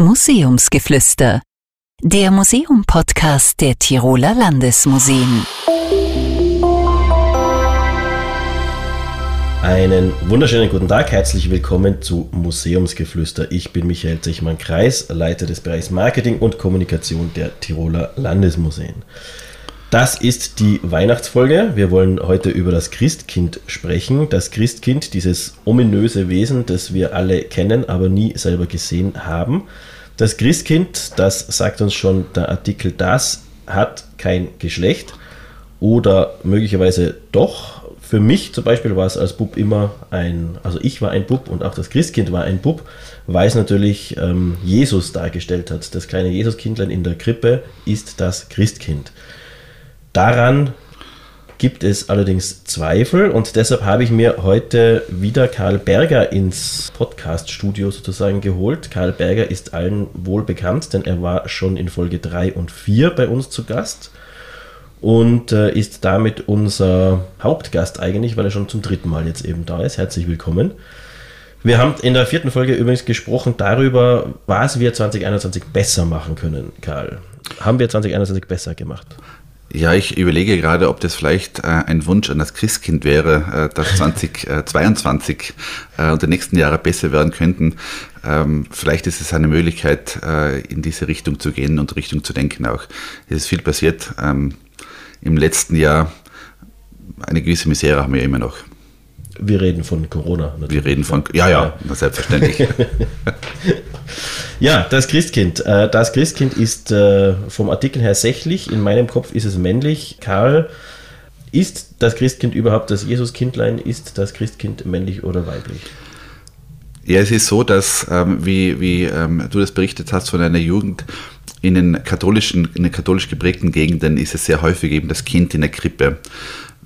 Museumsgeflüster, der Museum-Podcast der Tiroler Landesmuseen. Einen wunderschönen guten Tag, herzlich willkommen zu Museumsgeflüster. Ich bin Michael Zechmann-Kreis, Leiter des Bereichs Marketing und Kommunikation der Tiroler Landesmuseen. Das ist die Weihnachtsfolge. Wir wollen heute über das Christkind sprechen. Das Christkind, dieses ominöse Wesen, das wir alle kennen, aber nie selber gesehen haben. Das Christkind, das sagt uns schon der Artikel, das hat kein Geschlecht oder möglicherweise doch. Für mich zum Beispiel war es als Bub immer ein, also ich war ein Bub und auch das Christkind war ein Bub, weil es natürlich ähm, Jesus dargestellt hat. Das kleine Jesuskindlein in der Krippe ist das Christkind. Daran gibt es allerdings Zweifel und deshalb habe ich mir heute wieder Karl Berger ins Podcast-Studio sozusagen geholt. Karl Berger ist allen wohl bekannt, denn er war schon in Folge 3 und 4 bei uns zu Gast und äh, ist damit unser Hauptgast eigentlich, weil er schon zum dritten Mal jetzt eben da ist. Herzlich willkommen. Wir haben in der vierten Folge übrigens gesprochen darüber, was wir 2021 besser machen können, Karl. Haben wir 2021 besser gemacht? Ja, ich überlege gerade, ob das vielleicht äh, ein Wunsch an das Christkind wäre, äh, dass 2022 äh, und die nächsten Jahre besser werden könnten. Ähm, vielleicht ist es eine Möglichkeit, äh, in diese Richtung zu gehen und Richtung zu denken auch. Es ist viel passiert. Ähm, Im letzten Jahr eine gewisse Misere haben wir immer noch. Wir reden von Corona. Natürlich. Wir reden von, ja, ja, ja. selbstverständlich. ja, das Christkind. Äh, das Christkind ist äh, vom Artikel her sächlich. In meinem Kopf ist es männlich. Karl, ist das Christkind überhaupt das Jesuskindlein? Ist das Christkind männlich oder weiblich? Ja, es ist so, dass, ähm, wie, wie ähm, du das berichtet hast von einer Jugend, in den katholischen, in den katholisch geprägten Gegenden ist es sehr häufig eben das Kind in der Krippe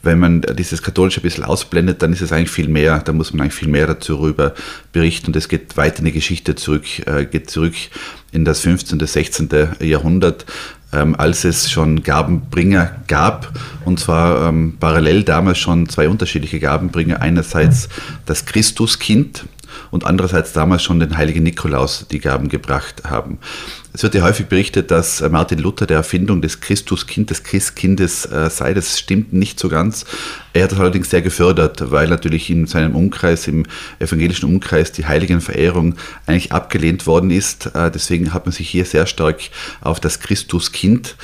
wenn man dieses Katholische ein bisschen ausblendet, dann ist es eigentlich viel mehr, da muss man eigentlich viel mehr dazu rüber berichten und es geht weit in die Geschichte zurück, äh, geht zurück in das 15., 16. Jahrhundert, ähm, als es schon Gabenbringer gab und zwar ähm, parallel damals schon zwei unterschiedliche Gabenbringer, einerseits das Christuskind, und andererseits damals schon den heiligen Nikolaus die Gaben gebracht haben. Es wird ja häufig berichtet, dass äh, Martin Luther der Erfindung des Christuskind, des Christkindes äh, sei. Das stimmt nicht so ganz. Er hat es allerdings sehr gefördert, weil natürlich in seinem Umkreis, im evangelischen Umkreis, die Heiligenverehrung eigentlich abgelehnt worden ist. Äh, deswegen hat man sich hier sehr stark auf das Christuskind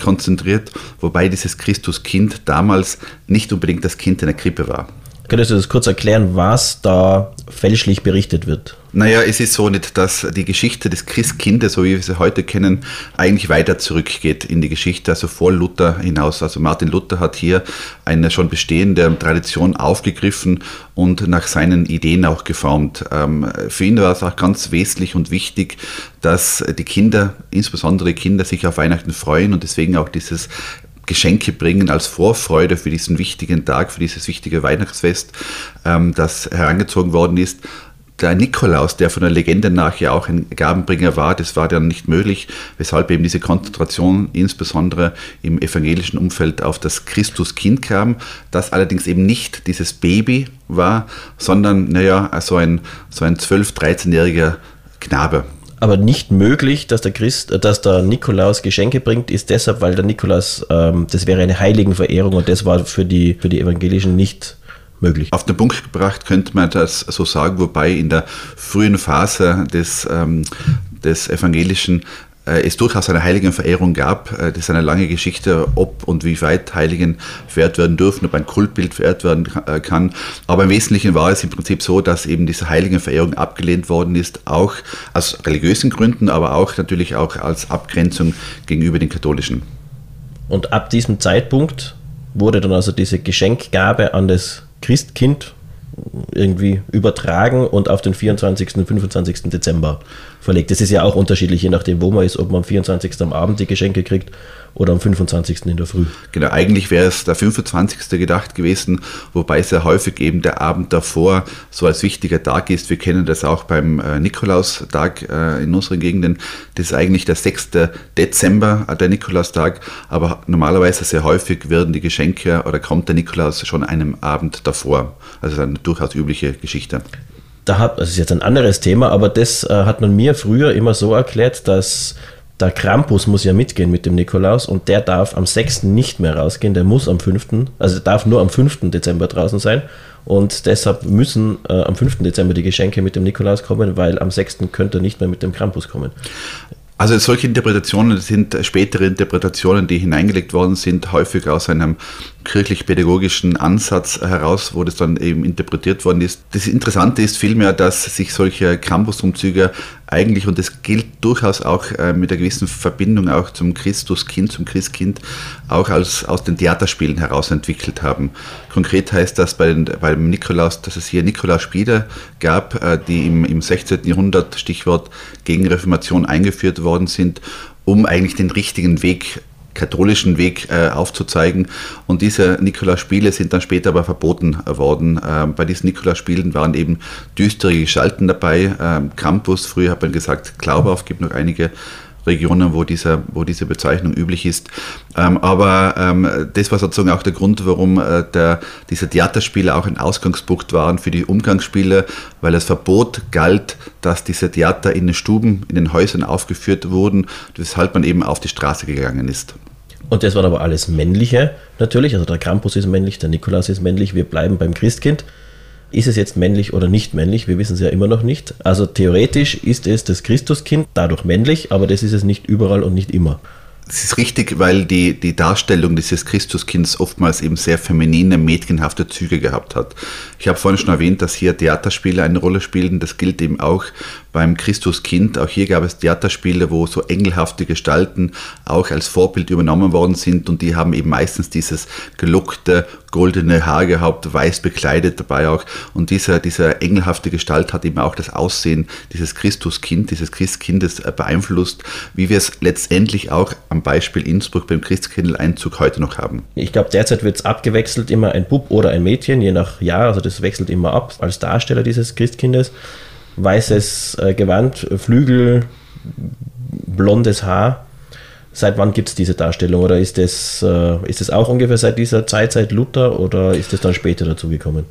konzentriert, wobei dieses Christuskind damals nicht unbedingt das Kind in der Krippe war. Könntest du das kurz erklären, was da fälschlich berichtet wird? Naja, es ist so nicht, dass die Geschichte des Christkindes, so wie wir sie heute kennen, eigentlich weiter zurückgeht in die Geschichte, also vor Luther hinaus. Also Martin Luther hat hier eine schon bestehende Tradition aufgegriffen und nach seinen Ideen auch geformt. Ähm, für ihn war es auch ganz wesentlich und wichtig, dass die Kinder, insbesondere Kinder, sich auf Weihnachten freuen und deswegen auch dieses Geschenke bringen als Vorfreude für diesen wichtigen Tag, für dieses wichtige Weihnachtsfest, ähm, das herangezogen worden ist. Der Nikolaus, der von der Legende nach ja auch ein Gabenbringer war, das war dann nicht möglich, weshalb eben diese Konzentration insbesondere im evangelischen Umfeld auf das Christuskind kam, das allerdings eben nicht dieses Baby war, sondern, naja, so ein, so ein 12-, 13-jähriger Knabe. Aber nicht möglich, dass der Christ, äh, dass der Nikolaus Geschenke bringt, ist deshalb, weil der Nikolaus, ähm, das wäre eine Heiligenverehrung und das war für die, für die Evangelischen nicht möglich. Auf den Punkt gebracht könnte man das so sagen, wobei in der frühen Phase des, ähm, des evangelischen äh, es durchaus eine Heiligenverehrung gab. Äh, das ist eine lange Geschichte, ob und wie weit Heiligen verehrt werden dürfen, ob ein Kultbild verehrt werden äh, kann. Aber im Wesentlichen war es im Prinzip so, dass eben diese Heiligenverehrung abgelehnt worden ist, auch aus religiösen Gründen, aber auch natürlich auch als Abgrenzung gegenüber den Katholischen. Und ab diesem Zeitpunkt wurde dann also diese Geschenkgabe an das Christkind irgendwie übertragen und auf den 24. und 25. Dezember verlegt. Das ist ja auch unterschiedlich, je nachdem, wo man ist, ob man am 24. am Abend die Geschenke kriegt oder am 25. in der Früh. Genau, eigentlich wäre es der 25. gedacht gewesen, wobei sehr häufig eben der Abend davor so als wichtiger Tag ist. Wir kennen das auch beim äh, Nikolaustag äh, in unseren Gegenden. Das ist eigentlich der 6. Dezember, äh, der Nikolaustag, aber normalerweise sehr häufig werden die Geschenke oder kommt der Nikolaus schon einem Abend davor. Also eine durchaus übliche Geschichte. da hat, das ist jetzt ein anderes Thema, aber das äh, hat man mir früher immer so erklärt, dass der Krampus muss ja mitgehen mit dem Nikolaus und der darf am 6. nicht mehr rausgehen, der muss am 5., also darf nur am 5. Dezember draußen sein und deshalb müssen äh, am 5. Dezember die Geschenke mit dem Nikolaus kommen, weil am 6. könnte er nicht mehr mit dem Krampus kommen. Also solche Interpretationen sind spätere Interpretationen, die hineingelegt worden sind, häufig aus einem kirchlich-pädagogischen Ansatz heraus, wo das dann eben interpretiert worden ist. Das Interessante ist vielmehr, dass sich solche Campusumzüge eigentlich, und das gilt durchaus auch äh, mit einer gewissen Verbindung auch zum Christuskind, zum Christkind, auch als, aus den Theaterspielen heraus entwickelt haben. Konkret heißt das bei den, beim Nikolaus, dass es hier Nikolausspiele gab, äh, die im, im 16. Jahrhundert, Stichwort Gegenreformation, eingeführt worden sind, um eigentlich den richtigen Weg katholischen Weg äh, aufzuzeigen. Und diese Nikolaus-Spiele sind dann später aber verboten worden. Ähm, bei diesen Nikolaus-Spielen waren eben düstere Gestalten dabei. Ähm, Krampus, früher hat man gesagt, Glaubauf, gibt noch einige Regionen, wo, dieser, wo diese Bezeichnung üblich ist. Ähm, aber ähm, das war sozusagen auch der Grund, warum äh, der, diese Theaterspiele auch ein Ausgangspunkt waren für die Umgangsspiele, weil das Verbot galt, dass diese Theater in den Stuben, in den Häusern aufgeführt wurden, weshalb man eben auf die Straße gegangen ist. Und das waren aber alles männliche natürlich. Also der Krampus ist männlich, der Nikolaus ist männlich. Wir bleiben beim Christkind. Ist es jetzt männlich oder nicht männlich? Wir wissen es ja immer noch nicht. Also theoretisch ist es das Christuskind, dadurch männlich, aber das ist es nicht überall und nicht immer. Es ist richtig, weil die, die Darstellung dieses Christuskinds oftmals eben sehr feminine, mädchenhafte Züge gehabt hat. Ich habe vorhin schon erwähnt, dass hier Theaterspiele eine Rolle spielen. Das gilt eben auch beim Christuskind. Auch hier gab es Theaterspiele, wo so engelhafte Gestalten auch als Vorbild übernommen worden sind und die haben eben meistens dieses gelockte, goldene Haar gehabt, weiß bekleidet dabei auch. Und dieser, dieser engelhafte Gestalt hat eben auch das Aussehen dieses Christuskind, dieses Christkindes äh, beeinflusst, wie wir es letztendlich auch am Beispiel Innsbruck beim Christkindleinzug heute noch haben. Ich glaube, derzeit wird es abgewechselt, immer ein Bub oder ein Mädchen, je nach Jahr. Also das wechselt immer ab als Darsteller dieses Christkindes weißes äh, Gewand, Flügel, blondes Haar. Seit wann gibt es diese Darstellung? Oder ist das, äh, ist das auch ungefähr seit dieser Zeit, seit Luther, oder ist das dann später dazugekommen?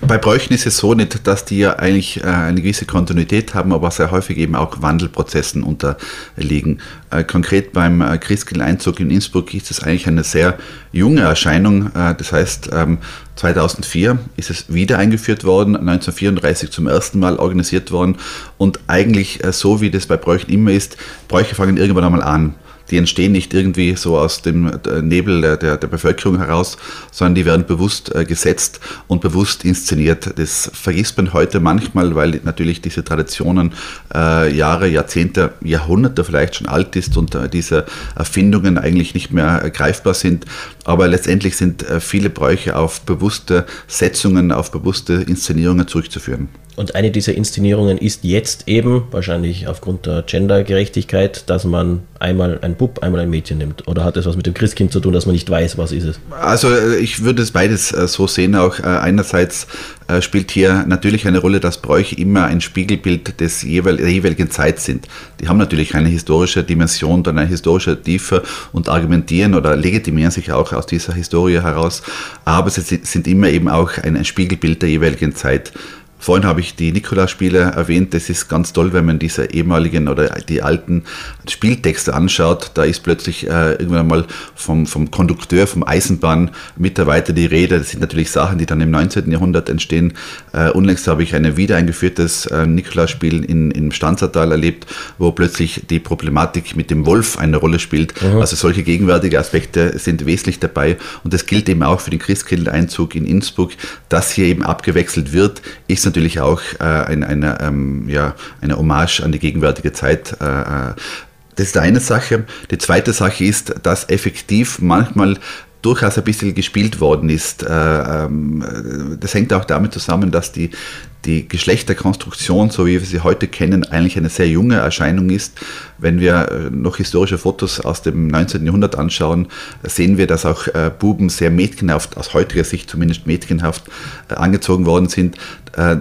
Bei Bräuchen ist es so nicht, dass die ja eigentlich äh, eine gewisse Kontinuität haben, aber sehr häufig eben auch Wandelprozessen unterliegen. Äh, konkret beim äh, Christkindleinzug in Innsbruck ist es eigentlich eine sehr junge Erscheinung. Äh, das heißt, ähm, 2004 ist es wieder eingeführt worden, 1934 zum ersten Mal organisiert worden und eigentlich äh, so, wie das bei Bräuchen immer ist, Bräuche fangen irgendwann einmal an die entstehen nicht irgendwie so aus dem äh, Nebel der, der, Bevölkerung heraus, sondern die werden bewusst äh, gesetzt und bewusst inszeniert. Das vergisst man heute manchmal, weil natürlich diese Traditionen äh, Jahre, Jahrzehnte, Jahrhunderte vielleicht schon alt ist und äh, diese Erfindungen eigentlich nicht mehr äh, greifbar sind. Aber letztendlich sind viele Bräuche auf bewusste Setzungen, auf bewusste Inszenierungen zurückzuführen. Und eine dieser Inszenierungen ist jetzt eben, wahrscheinlich aufgrund der Gendergerechtigkeit, dass man einmal ein Bub, einmal ein Mädchen nimmt. Oder hat das was mit dem Christkind zu tun, dass man nicht weiß, was ist es? Also äh, ich würde es beides äh, so sehen. Auch äh, einerseits spielt hier natürlich eine Rolle, dass Bräuche immer ein Spiegelbild des jeweil, der jeweiligen Zeit sind. Die haben natürlich eine historische Dimension, dann eine historische Tiefe und argumentieren oder legitimieren sich auch aus dieser Historie heraus. Aber sie sind immer eben auch ein Spiegelbild der jeweiligen Zeit. Vorhin habe ich die Nikolaus-Spiele erwähnt. Das ist ganz toll, wenn man diese ehemaligen oder die alten Spieltexte anschaut. Da ist plötzlich äh, irgendwann mal vom, vom Kondukteur, vom Eisenbahnmitarbeiter die Rede. Das sind natürlich Sachen, die dann im 19. Jahrhundert entstehen. Äh, unlängst habe ich ein wiedereingeführtes äh, Nikolaus-Spiel in, im Stanzertal erlebt, wo plötzlich die Problematik mit dem Wolf eine Rolle spielt. Mhm. Also solche gegenwärtige Aspekte sind wesentlich dabei. Und das gilt eben auch für den Christkindleinzug in Innsbruck, dass hier eben abgewechselt wird, ist natürlich auch äh, eine, eine, ähm, ja, eine Hommage an die gegenwärtige Zeit. Äh, äh, das ist eine Sache. Die zweite Sache ist, dass effektiv manchmal durchaus ein bisschen gespielt worden ist. Äh, ähm, das hängt auch damit zusammen, dass die, die Geschlechterkonstruktion, so wie wir sie heute kennen, eigentlich eine sehr junge Erscheinung ist. Wenn wir äh, noch historische Fotos aus dem 19. Jahrhundert anschauen, sehen wir, dass auch äh, Buben sehr mädchenhaft, aus heutiger Sicht zumindest mädchenhaft angezogen worden sind.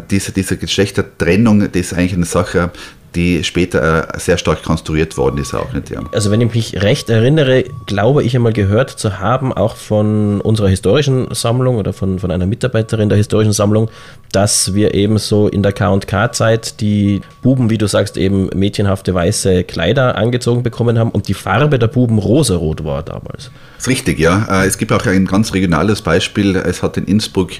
Diese, diese Geschlechtertrennung, das ist eigentlich eine Sache, die später äh, sehr stark konstruiert worden ist auch nicht. Ja. Also wenn ich mich recht erinnere, glaube ich einmal gehört zu haben, auch von unserer historischen Sammlung oder von, von einer Mitarbeiterin der historischen Sammlung, dass wir eben so in der K&K-Zeit die Buben, wie du sagst, eben mädchenhafte weiße Kleider angezogen bekommen haben und die Farbe der Buben rosarot war damals. Das ist richtig, ja. Äh, es gibt auch ein ganz regionales Beispiel. Es hat in Innsbruck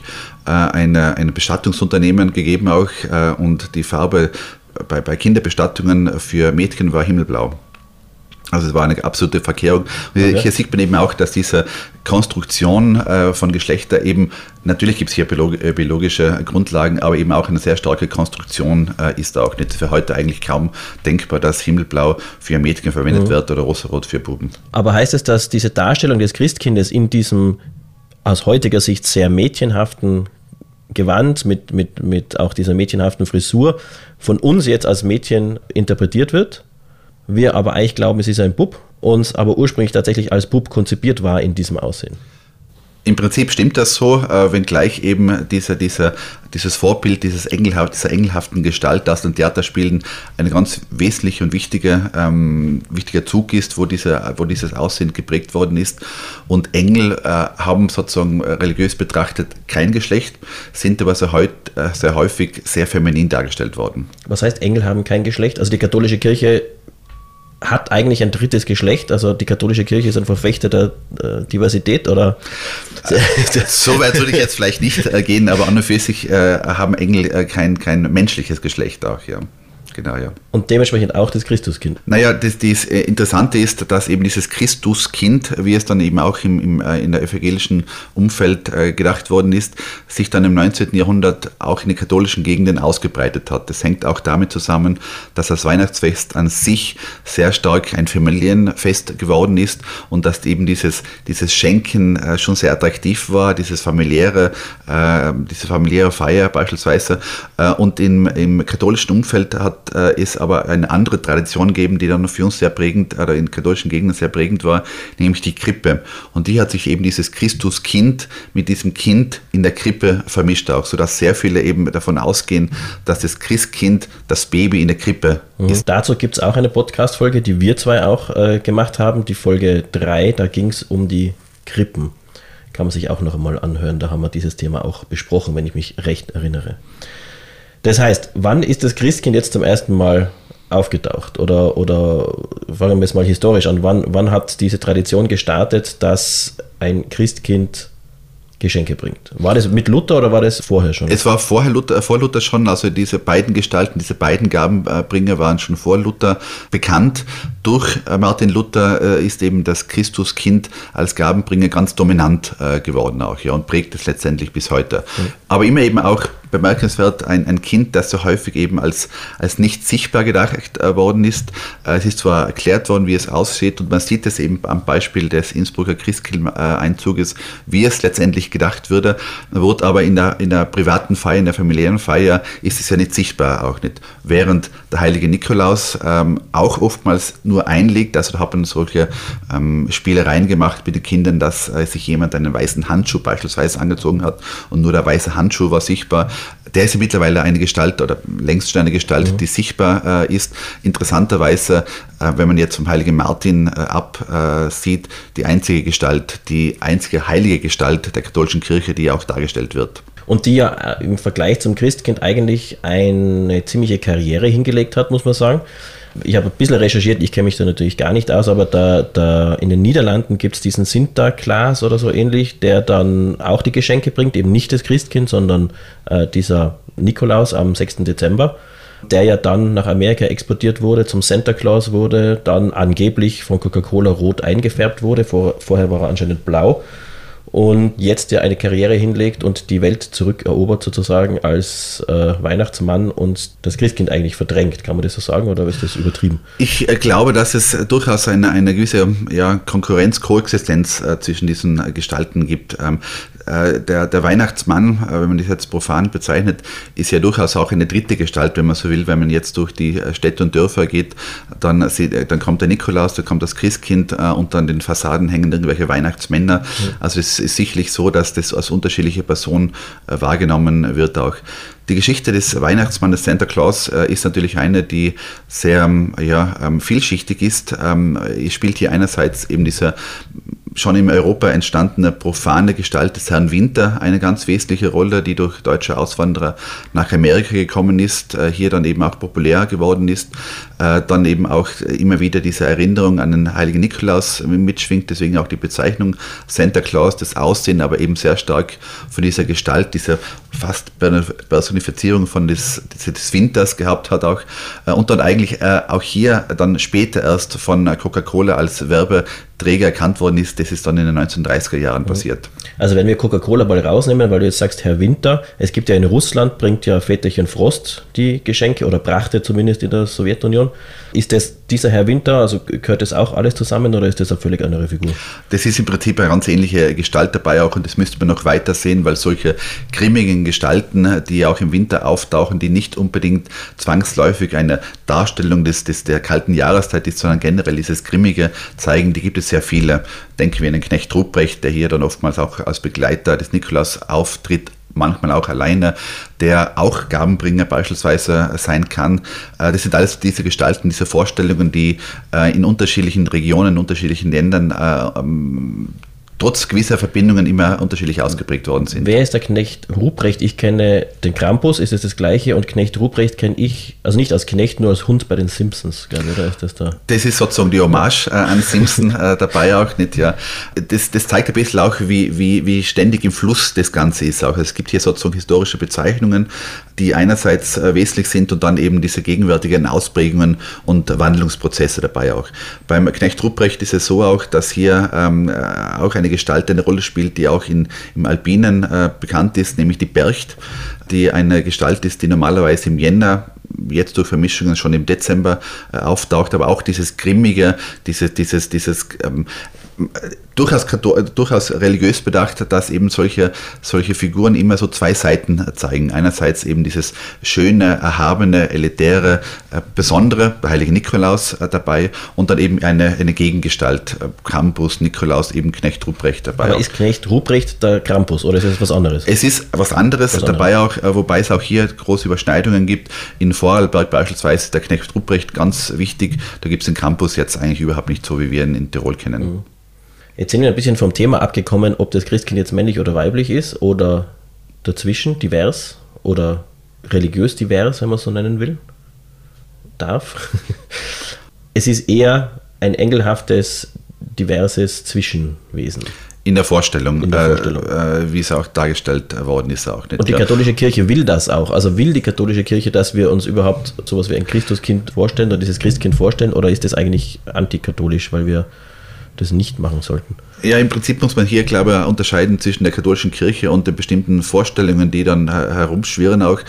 äh, eine, ein Bestattungsunternehmen gegeben auch und die Farbe bei, bei Kinderbestattungen für Mädchen war himmelblau. Also es war eine absolute Verkehrung. Okay. Hier sieht man eben auch, dass diese Konstruktion äh, von Geschlechter eben, natürlich gibt es hier äh, biologische Grundlagen, aber eben auch eine sehr starke Konstruktion äh, ist auch nicht für heute eigentlich kaum denkbar, dass Himmelblau für Mädchen verwendet mhm. wird oder Rosarot für Buben. Aber heißt es, dass diese Darstellung des Christkindes in diesem aus heutiger Sicht sehr mädchenhaften Gewand mit, mit, mit auch dieser mädchenhaften Frisur von uns jetzt als Mädchen interpretiert wird? wir aber eigentlich glauben, es ist ein Bub, uns aber ursprünglich tatsächlich als Bub konzipiert war in diesem Aussehen. Im Prinzip stimmt das so, äh, wenngleich eben dieser, dieser, dieses Vorbild dieses Engelhaft, dieser engelhaften Gestalt aus den Theaterspielen ein ganz wesentlicher und wichtiger, ähm, wichtiger Zug ist, wo, dieser, wo dieses Aussehen geprägt worden ist. Und Engel äh, haben sozusagen religiös betrachtet kein Geschlecht, sind aber sehr, heut, äh, sehr häufig sehr feminin dargestellt worden. Was heißt, Engel haben kein Geschlecht? Also die katholische Kirche hat eigentlich ein drittes Geschlecht. Also die katholische Kirche ist ein Verfechter der äh, Diversität oder? so weit würde ich jetzt vielleicht nicht äh, gehen, aber an und für sich äh, haben Engel äh, kein, kein menschliches Geschlecht auch, ja. Genau, ja. Und dementsprechend auch das Christuskind. Naja, das, das äh, Interessante ist, dass eben dieses Christuskind, wie es dann eben auch im, im, äh, in der evangelischen Umfeld äh, gedacht worden ist, sich dann im 19. Jahrhundert auch in den katholischen Gegenden ausgebreitet hat. Das hängt auch damit zusammen, dass das Weihnachtsfest an sich sehr stark ein Familienfest geworden ist und dass eben dieses, dieses Schenken schon sehr attraktiv war, dieses familiäre, diese familiäre Feier beispielsweise. und im, im katholischen Umfeld hat hat äh, es aber eine andere Tradition gegeben, die dann für uns sehr prägend, oder in katholischen Gegenden sehr prägend war, nämlich die Krippe. Und die hat sich eben dieses Christuskind mit diesem Kind in der Krippe vermischt auch, sodass sehr viele eben davon ausgehen, dass das Christkind das Baby in der Krippe mhm. ist. Dazu gibt es auch eine Podcast-Folge, die wir zwei auch äh, gemacht haben, die Folge 3, da ging es um die Krippen. Kann man sich auch noch einmal anhören, da haben wir dieses Thema auch besprochen, wenn ich mich recht erinnere. Das heißt, wann ist das Christkind jetzt zum ersten Mal aufgetaucht? Oder, oder fangen wir es mal historisch an. Wann, wann hat diese Tradition gestartet, dass ein Christkind Geschenke bringt. War das mit Luther oder war das vorher schon? Es war vorher Luther, vor Luther schon, also diese beiden Gestalten, diese beiden Gabenbringer waren schon vor Luther bekannt. Durch äh, Martin Luther äh, ist eben das Christuskind als Gabenbringer ganz dominant äh, geworden auch ja, und prägt es letztendlich bis heute. Aber immer eben auch bemerkenswert, ein, ein Kind, das so häufig eben als, als nicht sichtbar gedacht äh, worden ist. Äh, es ist zwar erklärt worden, wie es aussieht und man sieht es eben am Beispiel des Innsbrucker Christkindleinzuges, wie es letztendlich gedacht würde, wurde aber in der, in der privaten Feier, in der familiären Feier ist es ja nicht sichtbar, auch nicht. Während der heilige Nikolaus ähm, auch oftmals nur einlegt, also da hat man solche ähm, Spielereien gemacht mit den Kindern, dass äh, sich jemand einen weißen Handschuh beispielsweise angezogen hat und nur der weiße Handschuh war sichtbar der ist ja mittlerweile eine Gestalt oder längst schon eine Gestalt, mhm. die sichtbar äh, ist. Interessanterweise, äh, wenn man jetzt vom heiligen Martin äh, absieht, die einzige Gestalt, die einzige heilige Gestalt der katholischen Kirche, die auch dargestellt wird. Und die ja äh, im Vergleich zum Christkind eigentlich eine ziemliche Karriere hingelegt hat, muss man sagen. Ich habe ein bisschen recherchiert, ich kenne mich da natürlich gar nicht aus, aber da, da in den Niederlanden gibt es diesen Sinterklaas oder so ähnlich, der dann auch die Geschenke bringt, eben nicht das Christkind, sondern äh, dieser Nikolaus am 6. Dezember, der ja dann nach Amerika exportiert wurde, zum Santa Claus wurde, dann angeblich von Coca-Cola rot eingefärbt wurde, Vor, vorher war er anscheinend blau und jetzt ja eine Karriere hinlegt und die Welt zurückerobert sozusagen als äh, Weihnachtsmann und das Christkind eigentlich verdrängt. Kann man das so sagen oder ist das übertrieben? Ich äh, glaube, dass es durchaus eine, eine gewisse ja, Konkurrenz, Koexistenz äh, zwischen diesen äh, Gestalten gibt. Ähm, äh, der, der, Weihnachtsmann, äh, wenn man das jetzt profan bezeichnet, ist ja durchaus auch eine dritte Gestalt, wenn man so will. Wenn man jetzt durch die äh, Städte und Dörfer geht, dann, dann kommt der Nikolaus, dann kommt das Christkind und an den Fassaden hängen irgendwelche Weihnachtsmänner. Mhm. Also es ist sicherlich so, dass das als unterschiedliche Person äh, wahrgenommen wird auch. Die Geschichte des Weihnachtsmannes Santa Claus äh, ist natürlich eine, die sehr ähm, ja, ähm, vielschichtig ist. Ähm, es spielt hier einerseits eben dieser schon in Europa entstandene profane Gestalt des Herrn Winter eine ganz wesentliche Rolle, die durch deutsche Auswanderer nach Amerika gekommen ist, äh, hier dann eben auch populär geworden ist, äh, dann eben auch immer wieder diese Erinnerung an den heiligen Nikolaus mitschwingt, deswegen auch die Bezeichnung Santa Claus, das Aussehen, aber eben sehr stark von dieser Gestalt, dieser fast Personifizierung von des, des Winters gehabt hat auch äh, und dann eigentlich auch hier dann später erst von Coca-Cola als Werbe Träger erkannt worden ist, das ist dann in den 1930er Jahren passiert. Also wenn wir Coca-Cola mal rausnehmen, weil du jetzt sagst, Herr Winter, es gibt ja in Russland, bringt ja Väterchen Frost die Geschenke oder brachte zumindest in der Sowjetunion. Ist das dieser Herr Winter, also gehört das auch alles zusammen oder ist das eine völlig andere Figur? Das ist im Prinzip eine ganz ähnliche Gestalt dabei auch und das müsste man noch weiter sehen, weil solche grimmigen Gestalten, die auch im Winter auftauchen, die nicht unbedingt zwangsläufig eine Darstellung des, des der kalten Jahreszeit ist, sondern generell dieses Grimmige zeigen, die gibt es sehr viele. Denken wir an den Knecht Ruprecht, der hier dann oftmals auch als Begleiter des Nikolaus auftritt, manchmal auch alleine, der auch Gabenbringer beispielsweise sein kann. Äh, das sind alles diese Gestalten, diese Vorstellungen, die äh, in unterschiedlichen Regionen, in unterschiedlichen Ländern äh, ähm, trotz gewisser Verbindungen immer unterschiedlich ausgeprägt worden sind. Wer ist der Knecht Ruprecht? Ich kenne den Krampus, ist es das gleiche? Und Knecht Ruprecht kenne ich, also nicht als Knecht, nur als Hund bei den Simpsons, glaube ich, oder ist das da? Das ist sozusagen die Hommage äh, an Simpson äh, dabei auch nicht, ja. Das, das zeigt ein bisschen auch, wie, wie, wie ständig im Fluss das Ganze ist auch. Es gibt hier sozusagen historische Bezeichnungen, die einerseits äh, wesentlich sind und dann eben diese gegenwärtigen Ausprägungen und Wandlungsprozesse dabei auch. Beim Knecht Ruprecht ist es so auch, dass hier ähm, äh, auch eine Gestalt eine Rolle spielt, die auch in, im Alpinen äh, bekannt ist, nämlich die Bercht, die eine Gestalt ist, die normalerweise im Jänner jetzt durch Vermischungen schon im Dezember äh, auftaucht, aber auch dieses Grimmige, dieses, dieses, dieses ähm, durchaus, durchaus religiös bedacht, dass eben solche, solche Figuren immer so zwei Seiten zeigen. Einerseits eben dieses schöne, erhabene, elitäre, äh, besondere, der heilige Nikolaus äh, dabei und dann eben eine, eine Gegengestalt, äh, Krampus, Nikolaus, eben Knecht Ruprecht dabei. Aber auch. ist Knecht Ruprecht der Krampus oder ist es was anderes? Es ist was anderes was dabei anderes. auch, wobei es auch hier große Überschneidungen gibt. In Vorarlberg beispielsweise ist der Knecht Ruprecht ganz wichtig. Da gibt es den Krampus jetzt eigentlich überhaupt nicht so, wie wir ihn in Tirol kennen. Mhm. Jetzt sind wir ein bisschen vom Thema abgekommen, ob das Christkind jetzt männlich oder weiblich ist oder dazwischen divers oder religiös divers, wenn man es so nennen will. Darf. es ist eher ein engelhaftes, diverses Zwischenwesen. In der Vorstellung, In der Vorstellung. Äh, äh, wie es auch dargestellt worden ist, auch nicht. Und die ja. katholische Kirche will das auch. Also will die katholische Kirche, dass wir uns überhaupt sowas wie ein Christuskind vorstellen oder dieses Christkind vorstellen, oder ist das eigentlich antikatholisch, weil wir das nicht machen sollten. Ja, im Prinzip muss man hier, glaube ich, unterscheiden zwischen der katholischen Kirche und den bestimmten Vorstellungen, die dann herumschwirren auch.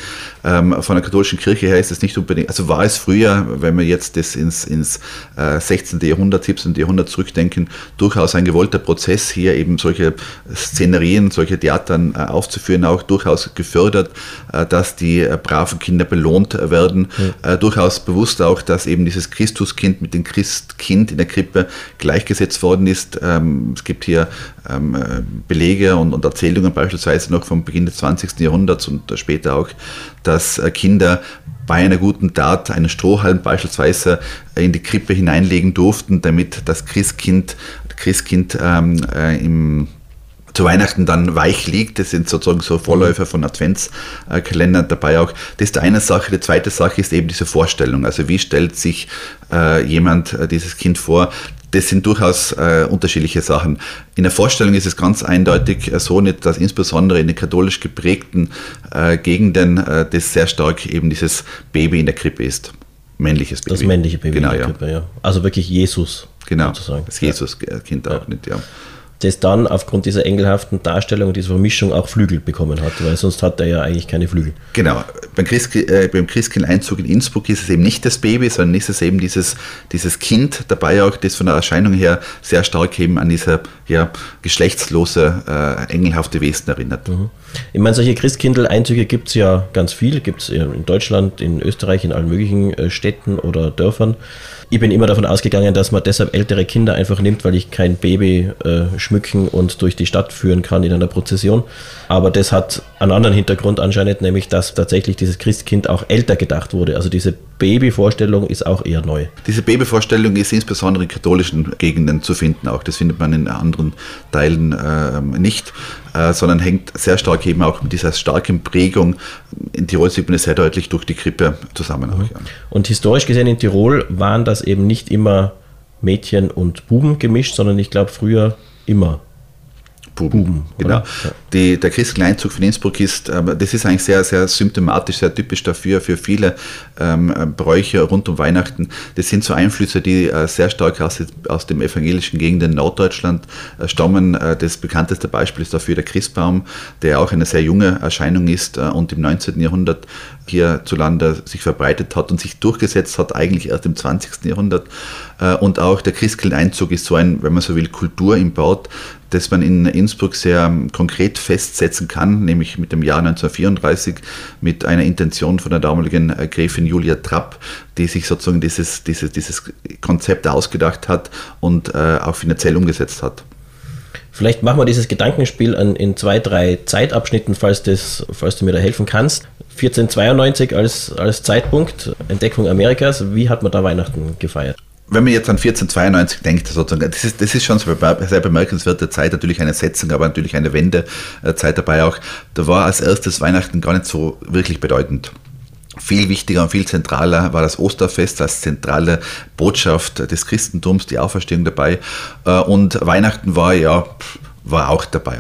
Ähm, von der katholischen Kirche her ist es nicht unbedingt, also war es früher, wenn wir jetzt das ins, ins 16. Äh, Jahrhundert, 17. Jahrhundert zurückdenken, durchaus ein gewollter Prozess, hier eben solche Szenerien, solche Theatern äh, aufzuführen, auch durchaus gefördert, äh, dass die braven Kinder belohnt werden. Mhm. Durchaus bewusst auch, dass eben dieses Christuskind mit dem Christkind in der Krippe gleichgesetzt worden ist. Ähm, es gibt hier ähm, Belege und, und, Erzählungen beispielsweise noch vom Beginn des 20. Jahrhunderts und später auch, dass äh, Kinder bei einer guten Tat einen Strohhalm beispielsweise in die Krippe hineinlegen durften, damit das Christkind, Christkind ähm, äh, im zu Weihnachten dann weich liegt. Das sind sozusagen so Vorläufer von Adventskalendern dabei auch. Das ist die eine Sache. Die zweite Sache ist eben diese Vorstellung. Also wie stellt sich äh, jemand äh, dieses Kind vor? das sind durchaus äh, unterschiedliche Sachen. In der Vorstellung ist es ganz eindeutig äh, so nicht, dass insbesondere in den katholisch geprägten äh, Gegenden äh, das sehr stark eben dieses Baby in der Krippe ist. Männliches Baby. Das männliche Baby genau, in der Krippe, ja. Also wirklich Jesus. Genau, sozusagen. das Jesus-Kind auch nicht, ja das dann aufgrund dieser engelhaften Darstellung und dieser Vermischung auch Flügel bekommen hat, weil sonst hat er ja eigentlich keine Flügel. Genau. Beim, Christ, äh, beim Christkind-Einzug in Innsbruck ist es eben nicht das Baby, sondern ist es eben dieses, dieses Kind dabei auch, das von der Erscheinung her sehr stark eben an diese ja, geschlechtslose, äh, engelhafte Wesen erinnert. Mhm. Ich meine, solche Christkindl-Einzüge gibt es ja ganz viel, gibt es in Deutschland, in Österreich, in allen möglichen äh, Städten oder Dörfern. Ich bin immer davon ausgegangen, dass man deshalb ältere Kinder einfach nimmt, weil ich kein Baby äh, schmücken und durch die Stadt führen kann in einer Prozession. Aber das hat einen anderen Hintergrund anscheinend, nämlich dass tatsächlich dieses Christkind auch älter gedacht wurde. Also diese Babyvorstellung ist auch eher neu. Diese Babyvorstellung ist insbesondere in katholischen Gegenden zu finden auch. Das findet man in anderen Teilen äh, nicht, äh, sondern hängt sehr stark eben auch mit dieser starken Prägung. In Tirol sieht man es sehr deutlich durch die Krippe zusammen. Auch, ja. Und historisch gesehen in Tirol waren das eben nicht immer Mädchen und Buben gemischt, sondern ich glaube früher immer Buben. Buben genau. Ja. Die, der Christkleinzug von Innsbruck ist, äh, das ist eigentlich sehr, sehr symptomatisch, sehr typisch dafür, für viele ähm, Bräuche rund um Weihnachten. Das sind so Einflüsse, die äh, sehr stark aus, aus dem evangelischen Gegend in Norddeutschland äh, stammen. Äh, das bekannteste Beispiel ist dafür der Christbaum, der auch eine sehr junge Erscheinung ist äh, und im 19. Jahrhundert hierzulande sich verbreitet hat und sich durchgesetzt hat, eigentlich erst im 20. Jahrhundert. Äh, und auch der Christkindeinzug ist so ein, wenn man so will, Kultur im Baut, das man in Innsbruck sehr konkret festsetzen kann, nämlich mit dem Jahr 1934 mit einer Intention von der damaligen äh, Gräfin Julia Trapp, die sich sozusagen dieses, dieses, dieses Konzept ausgedacht hat und äh, auch finanziell umgesetzt hat. Vielleicht machen wir dieses Gedankenspiel an, in zwei, drei Zeitabschnitten, falls, das, falls du mir da helfen kannst. 1492 als, als Zeitpunkt, Entdeckung Amerikas. Wie hat man da Weihnachten gefeiert? Wenn man jetzt an 1492 denkt, sozusagen, das ist, das ist schon sehr bemerkenswerte Zeit, natürlich eine Setzung, aber natürlich eine Wendezeit dabei auch. Da war als erstes Weihnachten gar nicht so wirklich bedeutend. Viel wichtiger und viel zentraler war das Osterfest als zentrale Botschaft des Christentums, die Auferstehung dabei. Äh, und Weihnachten war ja war auch dabei.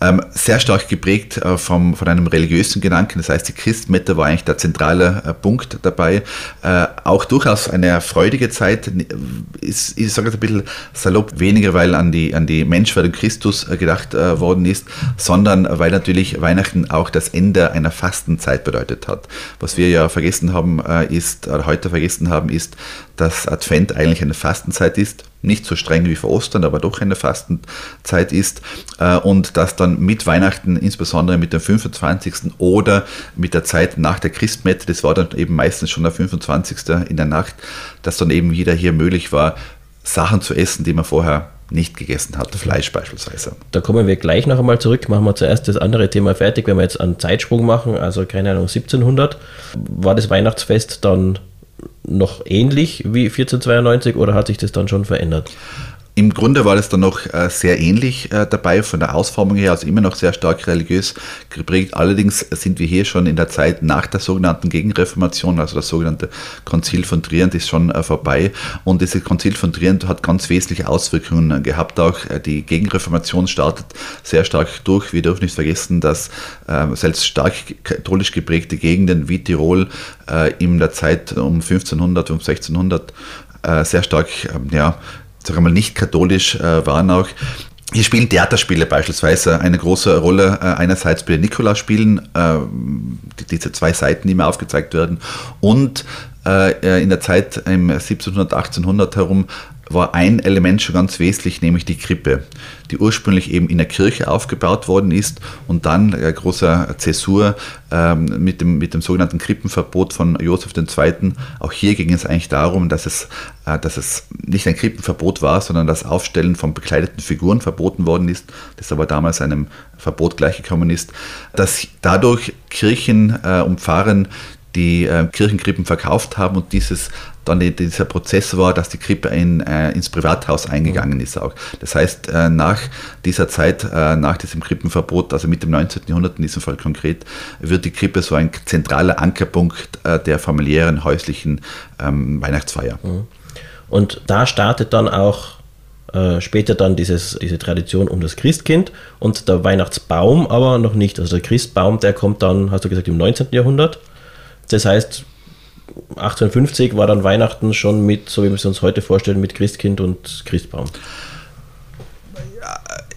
Ähm, sehr stark geprägt äh, vom, von einem religiösen Gedanken, das heißt, die Christmette war eigentlich der zentrale äh, Punkt dabei. Äh, auch durchaus eine freudige Zeit, ist, ich sage es ein bisschen salopp, weniger weil an die, an die Menschwerdung Christus äh, gedacht äh, worden ist, sondern weil natürlich Weihnachten auch das Ende einer Fastenzeit bedeutet hat. Was wir ja vergessen haben, äh, ist, oder heute vergessen haben, ist, dass Advent eigentlich eine Fastenzeit ist nicht so streng wie vor Ostern, aber doch eine Fastenzeit ist äh, und dass dann mit Weihnachten, insbesondere mit dem 25. oder mit der Zeit nach der Christmette, das war dann eben meistens schon der 25. in der Nacht, dass dann eben wieder hier möglich war, Sachen zu essen, die man vorher nicht gegessen hat, Fleisch beispielsweise. Da kommen wir gleich noch einmal zurück. Machen wir zuerst das andere Thema fertig. Wenn wir jetzt einen Zeitsprung machen, also keine Ahnung, 1700, war das Weihnachtsfest dann noch ähnlich wie 1492 oder hat sich das dann schon verändert? Im Grunde war das dann noch äh, sehr ähnlich äh, dabei von der Ausformung her, also immer noch sehr stark religiös geprägt. Allerdings sind wir hier schon in der Zeit nach der sogenannten Gegenreformation, also das sogenannte Konzil von Trient ist schon äh, vorbei. Und dieses Konzil von Trient hat ganz wesentliche Auswirkungen gehabt. Auch die Gegenreformation startet sehr stark durch. Wir dürfen nicht vergessen, dass selbst stark katholisch geprägte Gegenden wie Tirol in der Zeit um 1500, um 1600 sehr stark ähm, ja, sagen wir mal, nicht katholisch äh, waren auch. Hier spielen Theaterspiele beispielsweise eine große Rolle. Äh, einerseits bei den Nikolausspielen, äh, diese zwei Seiten, die immer aufgezeigt werden, und in der Zeit im 1700, 1800 herum war ein Element schon ganz wesentlich, nämlich die Krippe, die ursprünglich eben in der Kirche aufgebaut worden ist und dann äh, großer Zäsur ähm, mit, dem, mit dem sogenannten Krippenverbot von Josef II. Auch hier ging es eigentlich darum, dass es, äh, dass es nicht ein Krippenverbot war, sondern das Aufstellen von bekleideten Figuren verboten worden ist, das aber damals einem Verbot gleichgekommen ist, dass dadurch Kirchen äh, und Pfarren die äh, Kirchenkrippen verkauft haben und dieses dann dieser Prozess war, dass die Krippe in, äh, ins Privathaus eingegangen ist auch. Das heißt, äh, nach dieser Zeit, äh, nach diesem Krippenverbot, also mit dem 19. Jahrhundert in diesem Fall konkret, wird die Krippe so ein zentraler Ankerpunkt äh, der familiären, häuslichen ähm, Weihnachtsfeier. Mhm. Und da startet dann auch äh, später dann dieses, diese Tradition um das Christkind und der Weihnachtsbaum aber noch nicht. Also der Christbaum, der kommt dann, hast du gesagt, im 19. Jahrhundert. Das heißt, 1850 war dann Weihnachten schon mit, so wie wir es uns heute vorstellen, mit Christkind und Christbaum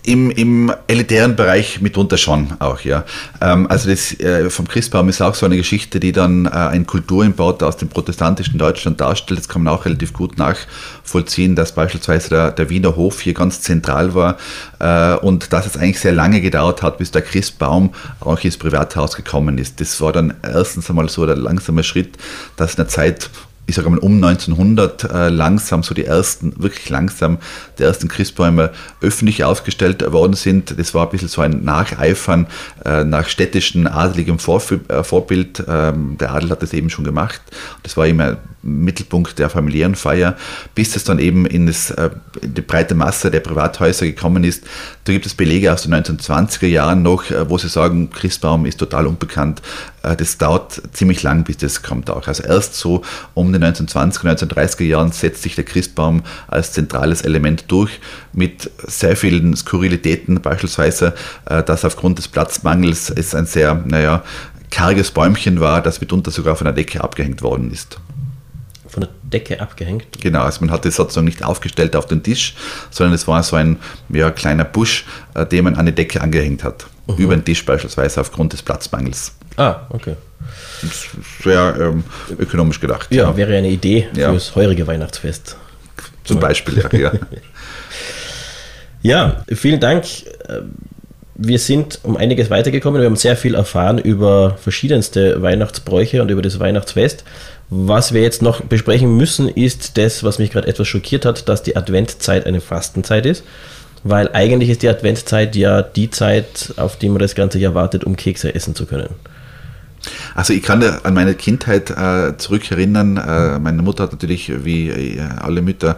im, im elitären Bereich mitunter schon auch, ja. Ähm, also das äh, vom Christbaum ist auch so eine Geschichte, die dann äh, ein Kulturimport aus dem protestantischen Deutschland darstellt. Das kann man auch relativ gut nachvollziehen, dass beispielsweise der, der Wiener Hof hier ganz zentral war äh, und dass es eigentlich sehr lange gedauert hat, bis der Christbaum auch ins Privathaus gekommen ist. Das war dann erstens einmal so der langsame Schritt, dass in der Zeit ich sage mal um 1900 äh, langsam so die ersten, wirklich langsam die ersten Christbäume öffentlich aufgestellt worden sind. Das war ein bisschen so ein Nacheifern äh, nach städtischen adeligem äh, Vorbild. Ähm, der Adel hat das eben schon gemacht. Das war immer Mittelpunkt der familiären Feier, bis es dann eben in, das, äh, in die breite Masse der Privathäuser gekommen ist. Da gibt es Belege aus den 1920er Jahren noch, äh, wo sie sagen, Christbaum ist total unbekannt. Äh, das dauert ziemlich lang, bis das kommt auch. Also erst so um den 1920er, 1930er Jahren setzt sich der Christbaum als zentrales Element durch mit sehr vielen Skurrilitäten, beispielsweise, dass aufgrund des Platzmangels es ein sehr, naja, karges Bäumchen war, das mitunter sogar von der Decke abgehängt worden ist Decke abgehängt. Genau, also man hat das sozusagen nicht aufgestellt auf den Tisch, sondern es war so ein ja, kleiner Busch, äh, den man an die Decke angehängt hat. Mhm. Über den Tisch beispielsweise aufgrund des Platzmangels. Ah, okay. Sehr ähm, ökonomisch gedacht. Ja, ja, wäre eine Idee ja. fürs heurige Weihnachtsfest. Zum Beispiel, ja. ja. ja, vielen Dank. Wir sind um einiges weitergekommen. Wir haben sehr viel erfahren über verschiedenste Weihnachtsbräuche und über das Weihnachtsfest. Was wir jetzt noch besprechen müssen, ist das, was mich gerade etwas schockiert hat, dass die Adventzeit eine Fastenzeit ist. Weil eigentlich ist die Adventzeit ja die Zeit, auf die man das ganze Jahr wartet, um Kekse essen zu können. Also ich kann an meine Kindheit äh, zurückerinnern. Äh, meine Mutter hat natürlich wie äh, alle Mütter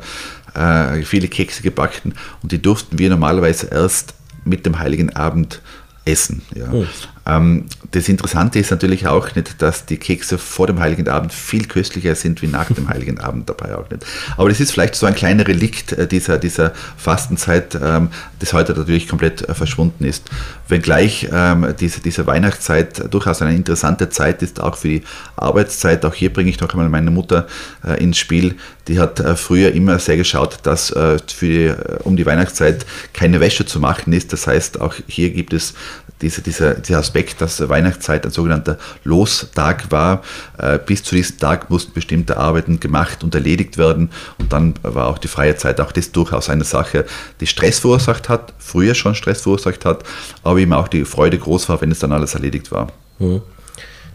äh, viele Kekse gebacken und die durften wir normalerweise erst mit dem Heiligen Abend essen. Ja. Ähm, das Interessante ist natürlich auch nicht, dass die Kekse vor dem Heiligen Abend viel köstlicher sind wie nach dem Heiligen Abend dabei auch nicht. Aber das ist vielleicht so ein kleiner Relikt äh, dieser, dieser Fastenzeit, ähm, das heute natürlich komplett äh, verschwunden ist. Wenngleich ähm, diese, diese Weihnachtszeit durchaus eine interessante Zeit ist, auch für die Arbeitszeit. Auch hier bringe ich noch einmal meine Mutter äh, ins Spiel. Die hat früher immer sehr geschaut, dass für um die Weihnachtszeit keine Wäsche zu machen ist. Das heißt, auch hier gibt es diese, dieser, dieser Aspekt, dass Weihnachtszeit ein sogenannter Lostag war. Äh, bis zu diesem Tag mussten bestimmte Arbeiten gemacht und erledigt werden und dann war auch die freie Zeit auch das durchaus eine Sache, die Stress verursacht hat, früher schon Stress verursacht hat, aber eben auch die Freude groß war, wenn es dann alles erledigt war. Mhm.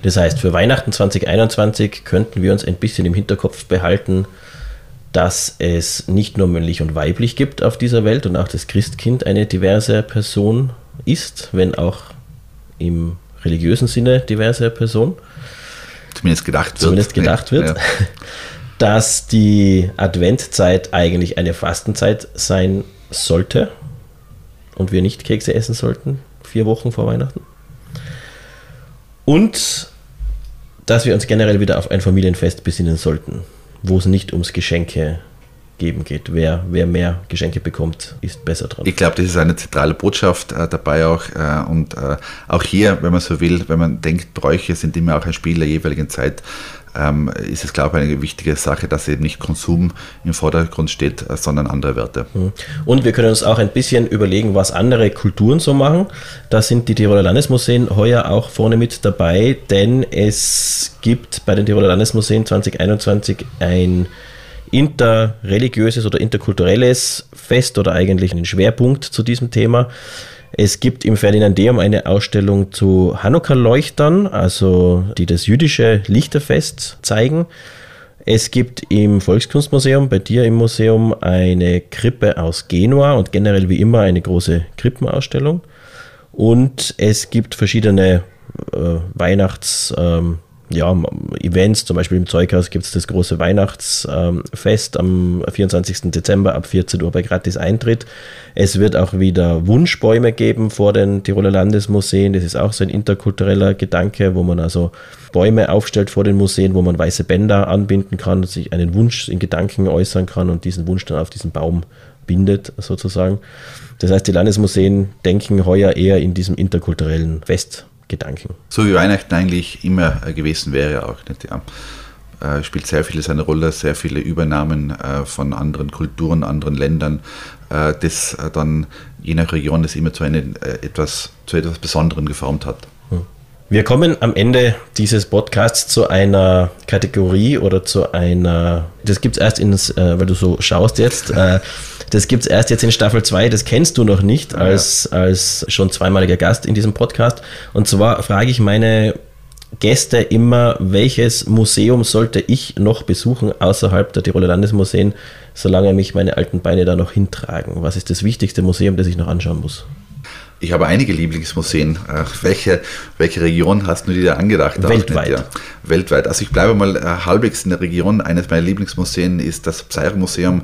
Das heißt, für Weihnachten 2021 könnten wir uns ein bisschen im Hinterkopf behalten, dass es nicht nur männlich und weiblich gibt auf dieser Welt und auch das Christkind eine diverse Person ist, wenn auch im religiösen Sinne diverse Person. Zumindest gedacht wird. Zumindest gedacht wird. Ja. Dass die Adventzeit eigentlich eine Fastenzeit sein sollte und wir nicht Kekse essen sollten, vier Wochen vor Weihnachten. Und dass wir uns generell wieder auf ein Familienfest besinnen sollten, wo es nicht ums Geschenke geben geht. Wer, wer mehr Geschenke bekommt, ist besser dran. Ich glaube, das ist eine zentrale Botschaft äh, dabei auch. Äh, und äh, auch hier, wenn man so will, wenn man denkt, Bräuche sind immer auch ein Spiel der jeweiligen Zeit, ähm, ist es, glaube ich, eine wichtige Sache, dass eben nicht Konsum im Vordergrund steht, äh, sondern andere Werte. Mhm. Und wir können uns auch ein bisschen überlegen, was andere Kulturen so machen. Da sind die Tiroler Landesmuseen heuer auch vorne mit dabei, denn es gibt bei den Tiroler Landesmuseen 2021 ein interreligiöses oder interkulturelles Fest oder eigentlich einen Schwerpunkt zu diesem Thema. Es gibt im Ferdinandeum eine Ausstellung zu Hanukkah-Leuchtern, also die das jüdische Lichterfest zeigen. Es gibt im Volkskunstmuseum, bei dir im Museum, eine Krippe aus Genua und generell wie immer eine große Krippenausstellung. Und es gibt verschiedene äh, Weihnachts- ähm, ja, Events, zum Beispiel im Zeughaus gibt es das große Weihnachtsfest am 24. Dezember ab 14 Uhr bei Gratis Eintritt. Es wird auch wieder Wunschbäume geben vor den Tiroler Landesmuseen. Das ist auch so ein interkultureller Gedanke, wo man also Bäume aufstellt vor den Museen, wo man weiße Bänder anbinden kann, sich einen Wunsch in Gedanken äußern kann und diesen Wunsch dann auf diesen Baum bindet, sozusagen. Das heißt, die Landesmuseen denken heuer eher in diesem interkulturellen Fest. Gedanken. So wie Weihnachten eigentlich immer äh, gewesen wäre auch. Nicht? Ja. Äh, spielt sehr vieles eine Rolle, sehr viele Übernahmen äh, von anderen Kulturen, anderen Ländern, äh, das äh, dann je nach Region das immer zu, einem, äh, etwas, zu etwas Besonderem geformt hat. Wir kommen am Ende dieses Podcasts zu einer Kategorie oder zu einer, das gibt es erst ins, äh, weil du so schaust jetzt, äh, das gibt es erst jetzt in Staffel 2, das kennst du noch nicht als, ja. als schon zweimaliger Gast in diesem Podcast. Und zwar frage ich meine Gäste immer, welches Museum sollte ich noch besuchen außerhalb der Tiroler Landesmuseen, solange mich meine alten Beine da noch hintragen? Was ist das wichtigste Museum, das ich noch anschauen muss? Ich habe einige Lieblingsmuseen. Ach, welche, welche Region hast du dir da angedacht? Weltweit. Ja, weltweit. Also ich bleibe mal äh, halbwegs in der Region. Eines meiner Lieblingsmuseen ist das Pseiro-Museum,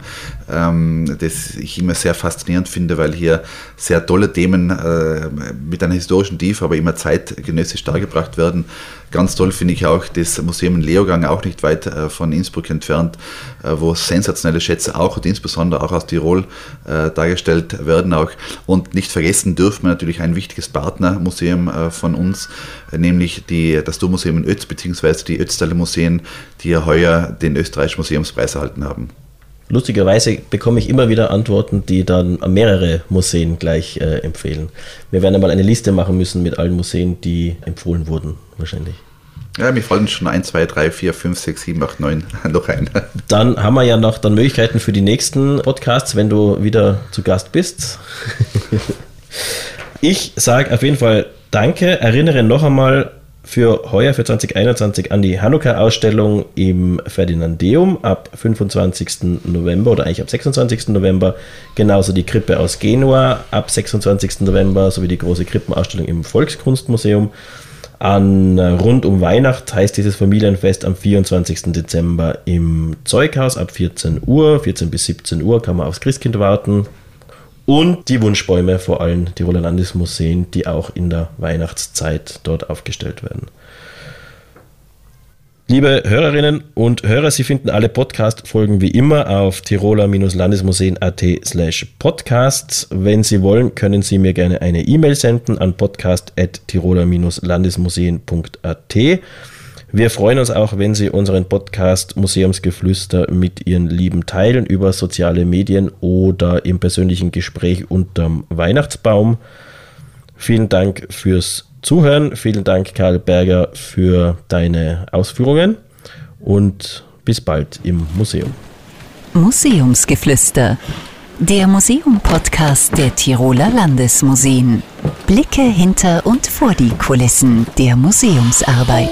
ähm, das ich immer sehr faszinierend finde, weil hier sehr tolle Themen äh, mit einer historischen Tiefe, aber immer zeitgenössisch dargebracht werden. Ganz toll finde ich auch das Museum in Leogang, auch nicht weit äh, von Innsbruck entfernt, äh, wo sensationelle Schätze auch und insbesondere auch aus Tirol äh, dargestellt werden. Auch. Und nicht vergessen dürfen wir natürlich ein wichtiges Partnermuseum von uns, nämlich die, das Dommuseum in Ötz bzw. die Ötztaler Museen, die ja heuer den österreichischen Museumspreis erhalten haben. Lustigerweise bekomme ich immer wieder Antworten, die dann mehrere Museen gleich äh, empfehlen. Wir werden einmal eine Liste machen müssen mit allen Museen, die empfohlen wurden, wahrscheinlich. Ja, mir fallen schon 1, 2, 3, 4, 5, 6, 7, 8, 9 noch ein. Dann haben wir ja noch dann Möglichkeiten für die nächsten Podcasts, wenn du wieder zu Gast bist. ich sage auf jeden Fall Danke, erinnere noch einmal für heuer, für 2021, an die Hanukkah-Ausstellung im Ferdinandeum ab 25. November oder eigentlich ab 26. November. Genauso die Krippe aus Genua ab 26. November sowie die große Krippenausstellung im Volkskunstmuseum. An rund um Weihnacht heißt dieses Familienfest am 24. Dezember im Zeughaus ab 14 Uhr. 14 bis 17 Uhr kann man aufs Christkind warten. Und die Wunschbäume vor allen Tiroler Landesmuseen, die auch in der Weihnachtszeit dort aufgestellt werden. Liebe Hörerinnen und Hörer, Sie finden alle Podcast-Folgen wie immer auf tiroler-landesmuseen.at slash podcast. Wenn Sie wollen, können Sie mir gerne eine E-Mail senden an podcast.tiroler-landesmuseen.at. Wir freuen uns auch, wenn Sie unseren Podcast Museumsgeflüster mit Ihren Lieben teilen über soziale Medien oder im persönlichen Gespräch unterm Weihnachtsbaum. Vielen Dank fürs Zuhören. Vielen Dank, Karl Berger, für deine Ausführungen und bis bald im Museum. Museumsgeflüster. Der Museum-Podcast der Tiroler Landesmuseen. Blicke hinter und vor die Kulissen der Museumsarbeit.